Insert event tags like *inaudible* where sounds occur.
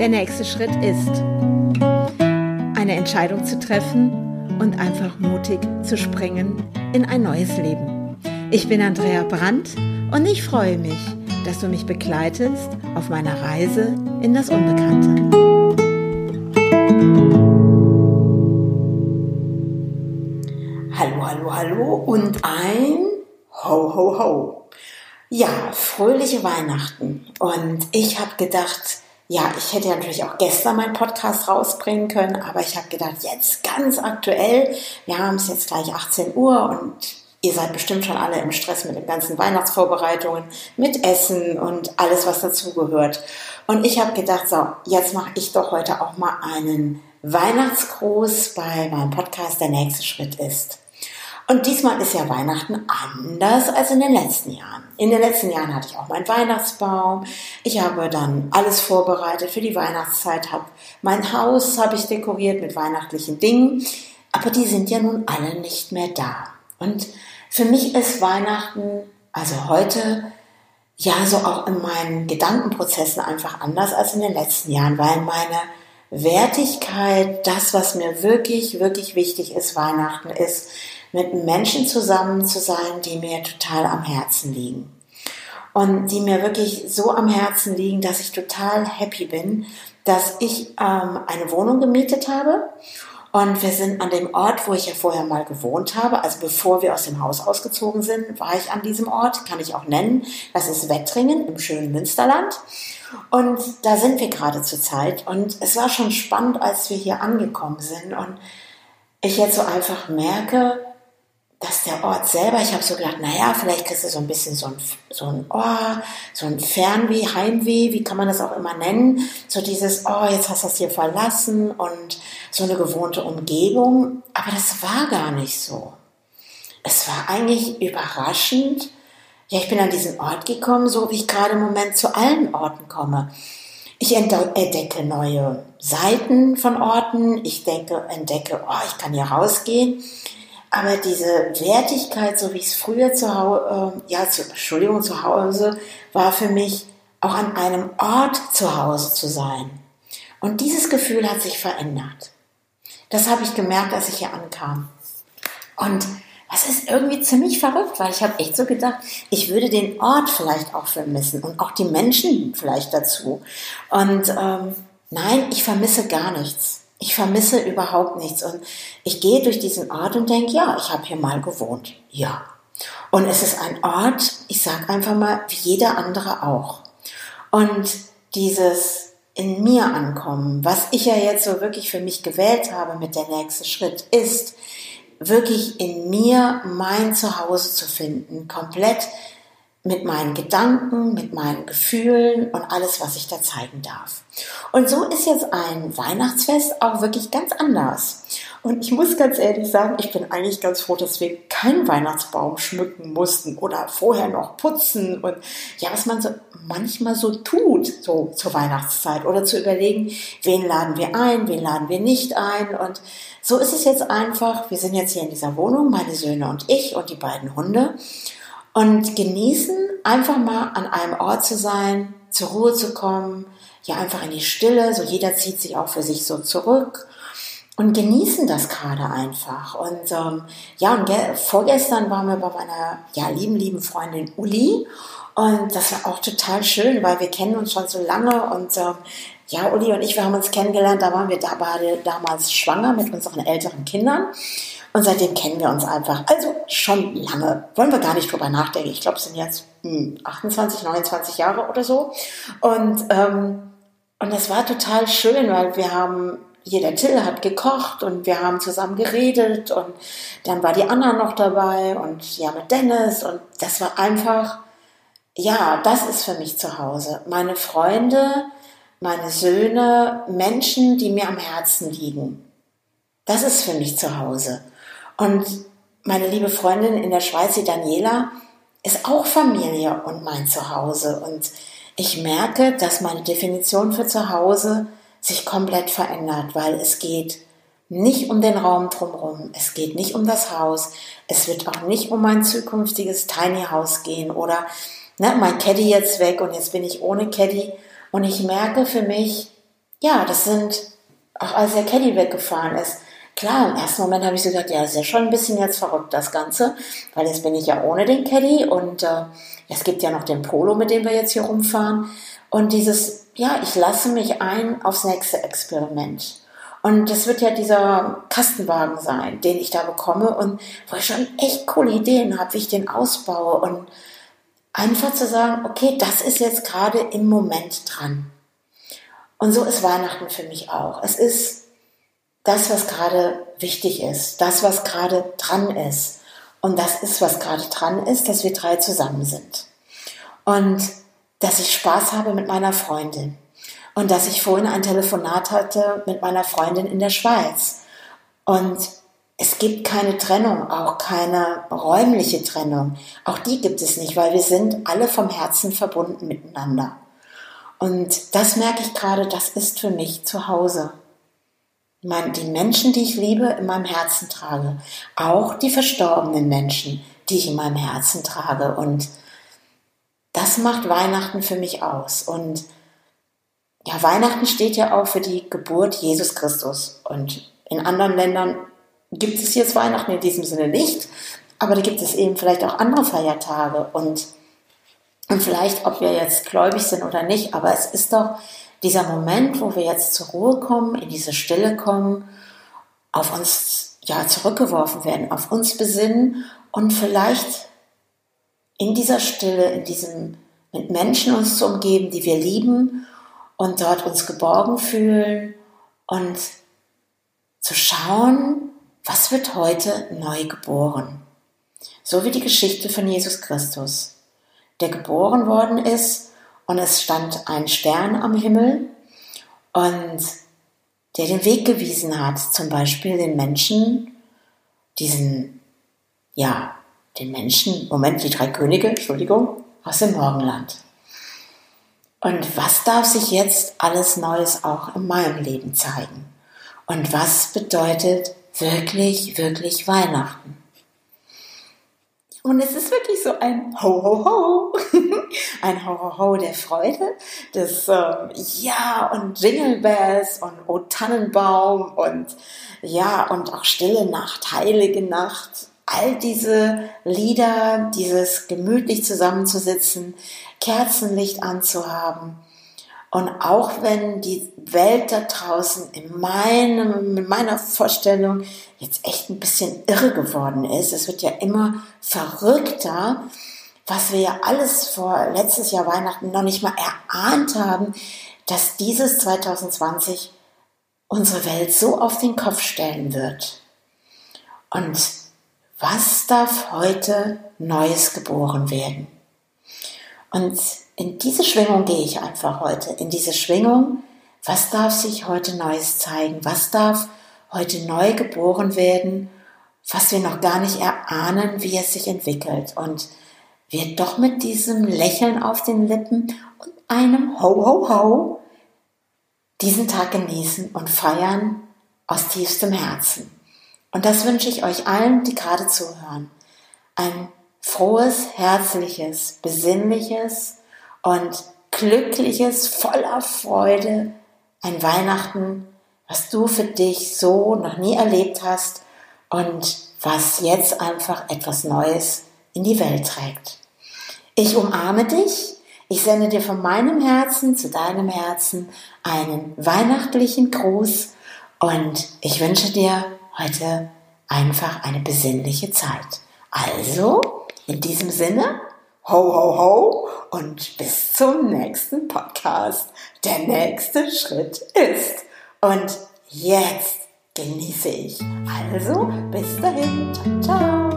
der nächste Schritt ist, eine Entscheidung zu treffen und einfach mutig zu springen in ein neues Leben. Ich bin Andrea Brandt und ich freue mich, dass du mich begleitest auf meiner Reise in das Unbekannte. Hallo, hallo, hallo und ein Ho, ho, ho. Ja, fröhliche Weihnachten. Und ich habe gedacht, ja, ich hätte natürlich auch gestern meinen Podcast rausbringen können, aber ich habe gedacht, jetzt ganz aktuell, wir haben es jetzt gleich 18 Uhr und ihr seid bestimmt schon alle im Stress mit den ganzen Weihnachtsvorbereitungen, mit Essen und alles, was dazugehört. Und ich habe gedacht, so, jetzt mache ich doch heute auch mal einen Weihnachtsgruß bei meinem Podcast Der nächste Schritt ist. Und diesmal ist ja Weihnachten anders als in den letzten Jahren. In den letzten Jahren hatte ich auch meinen Weihnachtsbaum. Ich habe dann alles vorbereitet für die Weihnachtszeit. Hab mein Haus habe ich dekoriert mit weihnachtlichen Dingen. Aber die sind ja nun alle nicht mehr da. Und für mich ist Weihnachten, also heute, ja, so auch in meinen Gedankenprozessen einfach anders als in den letzten Jahren, weil meine Wertigkeit, das, was mir wirklich, wirklich wichtig ist, Weihnachten ist, mit Menschen zusammen zu sein, die mir total am Herzen liegen. Und die mir wirklich so am Herzen liegen, dass ich total happy bin, dass ich ähm, eine Wohnung gemietet habe. Und wir sind an dem Ort, wo ich ja vorher mal gewohnt habe, also bevor wir aus dem Haus ausgezogen sind, war ich an diesem Ort, kann ich auch nennen. Das ist Wettringen im schönen Münsterland. Und da sind wir gerade zur Zeit. Und es war schon spannend, als wir hier angekommen sind. Und ich jetzt so einfach merke, dass der Ort selber, ich habe so gedacht, naja, vielleicht kriegst du so ein bisschen so ein, so ein oh, so ein Fernweh, Heimweh, wie kann man das auch immer nennen? So dieses, oh, jetzt hast du das hier verlassen und so eine gewohnte Umgebung. Aber das war gar nicht so. Es war eigentlich überraschend. Ja, ich bin an diesen Ort gekommen, so wie ich gerade im Moment zu allen Orten komme. Ich entdecke neue Seiten von Orten. Ich denke, entdecke, oh, ich kann hier rausgehen. Aber diese Wertigkeit, so wie es früher zu Hause, äh, ja, zu, Entschuldigung, zu Hause, war für mich auch an einem Ort zu Hause zu sein. Und dieses Gefühl hat sich verändert. Das habe ich gemerkt, als ich hier ankam. Und das ist irgendwie ziemlich verrückt, weil ich habe echt so gedacht, ich würde den Ort vielleicht auch vermissen und auch die Menschen vielleicht dazu. Und ähm, nein, ich vermisse gar nichts. Ich vermisse überhaupt nichts. Und ich gehe durch diesen Ort und denke, ja, ich habe hier mal gewohnt. Ja. Und es ist ein Ort, ich sage einfach mal, wie jeder andere auch. Und dieses in mir ankommen, was ich ja jetzt so wirklich für mich gewählt habe mit der nächste Schritt, ist wirklich in mir mein Zuhause zu finden, komplett mit meinen Gedanken, mit meinen Gefühlen und alles, was ich da zeigen darf. Und so ist jetzt ein Weihnachtsfest auch wirklich ganz anders. Und ich muss ganz ehrlich sagen, ich bin eigentlich ganz froh, dass wir keinen Weihnachtsbaum schmücken mussten oder vorher noch putzen und ja, was man so manchmal so tut, so zur Weihnachtszeit oder zu überlegen, wen laden wir ein, wen laden wir nicht ein und so ist es jetzt einfach. Wir sind jetzt hier in dieser Wohnung, meine Söhne und ich und die beiden Hunde und genießen, einfach mal an einem Ort zu sein, zur Ruhe zu kommen, ja einfach in die Stille, so jeder zieht sich auch für sich so zurück. Und genießen das gerade einfach. Und ähm, ja, und vorgestern waren wir bei meiner ja, lieben, lieben Freundin Uli. Und das war auch total schön, weil wir kennen uns schon so lange. Und ähm, ja, Uli und ich, wir haben uns kennengelernt, da waren wir da beide damals schwanger mit unseren älteren Kindern. Und seitdem kennen wir uns einfach. Also schon lange. Wollen wir gar nicht drüber nachdenken. Ich glaube, es sind jetzt hm, 28, 29 Jahre oder so. Und, ähm, und das war total schön, weil wir haben hier der Till hat gekocht und wir haben zusammen geredet und dann war die Anna noch dabei und ja mit Dennis und das war einfach, ja, das ist für mich zu Hause. Meine Freunde, meine Söhne, Menschen, die mir am Herzen liegen. Das ist für mich zu Hause. Und meine liebe Freundin in der Schweiz, die Daniela, ist auch Familie und mein Zuhause. Und ich merke, dass meine Definition für Zuhause sich komplett verändert, weil es geht nicht um den Raum drumherum, es geht nicht um das Haus, es wird auch nicht um mein zukünftiges Tiny House gehen oder ne, mein Caddy jetzt weg und jetzt bin ich ohne Caddy. Und ich merke für mich, ja, das sind, auch als der Caddy weggefahren ist, klar, im ersten Moment habe ich so gedacht, ja, ist ja schon ein bisschen jetzt verrückt, das Ganze, weil jetzt bin ich ja ohne den Caddy und äh, es gibt ja noch den Polo, mit dem wir jetzt hier rumfahren. Und dieses, ja, ich lasse mich ein aufs nächste Experiment. Und das wird ja dieser Kastenwagen sein, den ich da bekomme und wo ich schon echt coole Ideen habe, wie ich den ausbaue und einfach zu sagen, okay, das ist jetzt gerade im Moment dran. Und so ist Weihnachten für mich auch. Es ist das, was gerade wichtig ist, das, was gerade dran ist. Und das ist, was gerade dran ist, dass wir drei zusammen sind. Und dass ich Spaß habe mit meiner Freundin. Und dass ich vorhin ein Telefonat hatte mit meiner Freundin in der Schweiz. Und es gibt keine Trennung, auch keine räumliche Trennung. Auch die gibt es nicht, weil wir sind alle vom Herzen verbunden miteinander. Und das merke ich gerade, das ist für mich zu Hause. Die Menschen, die ich liebe, in meinem Herzen trage. Auch die verstorbenen Menschen, die ich in meinem Herzen trage. Und das macht Weihnachten für mich aus. Und ja, Weihnachten steht ja auch für die Geburt Jesus Christus. Und in anderen Ländern gibt es jetzt Weihnachten in diesem Sinne nicht. Aber da gibt es eben vielleicht auch andere Feiertage. Und und vielleicht, ob wir jetzt gläubig sind oder nicht, aber es ist doch dieser Moment, wo wir jetzt zur Ruhe kommen, in diese Stille kommen, auf uns ja zurückgeworfen werden, auf uns besinnen und vielleicht in dieser Stille, in diesem mit Menschen uns zu umgeben, die wir lieben und dort uns geborgen fühlen und zu schauen, was wird heute neu geboren. So wie die Geschichte von Jesus Christus der geboren worden ist und es stand ein Stern am Himmel und der den Weg gewiesen hat, zum Beispiel den Menschen, diesen, ja, den Menschen, Moment, die drei Könige, Entschuldigung, aus dem Morgenland. Und was darf sich jetzt alles Neues auch in meinem Leben zeigen? Und was bedeutet wirklich, wirklich Weihnachten? Und es ist wirklich so ein Ho, Ho, Ho. *laughs* ein Ho, Ho, Ho der Freude. Das, ähm, ja, und Jingle Bells und O Tannenbaum und ja, und auch Stille Nacht, Heilige Nacht. All diese Lieder, dieses gemütlich zusammenzusitzen, Kerzenlicht anzuhaben und auch wenn die Welt da draußen in, meinem, in meiner Vorstellung jetzt echt ein bisschen irre geworden ist, es wird ja immer verrückter, was wir ja alles vor letztes Jahr Weihnachten noch nicht mal erahnt haben, dass dieses 2020 unsere Welt so auf den Kopf stellen wird. Und was darf heute Neues geboren werden? Und in diese Schwingung gehe ich einfach heute. In diese Schwingung, was darf sich heute Neues zeigen? Was darf heute neu geboren werden, was wir noch gar nicht erahnen, wie es sich entwickelt? Und wir doch mit diesem Lächeln auf den Lippen und einem Ho, Ho, Ho diesen Tag genießen und feiern aus tiefstem Herzen. Und das wünsche ich euch allen, die gerade zuhören. Ein frohes, herzliches, besinnliches, und glückliches, voller Freude, ein Weihnachten, was du für dich so noch nie erlebt hast und was jetzt einfach etwas Neues in die Welt trägt. Ich umarme dich, ich sende dir von meinem Herzen zu deinem Herzen einen weihnachtlichen Gruß und ich wünsche dir heute einfach eine besinnliche Zeit. Also, in diesem Sinne, ho, ho, ho und bis zum nächsten Podcast. Der nächste Schritt ist. Und jetzt genieße ich. Also, bis dahin. Ciao, ciao.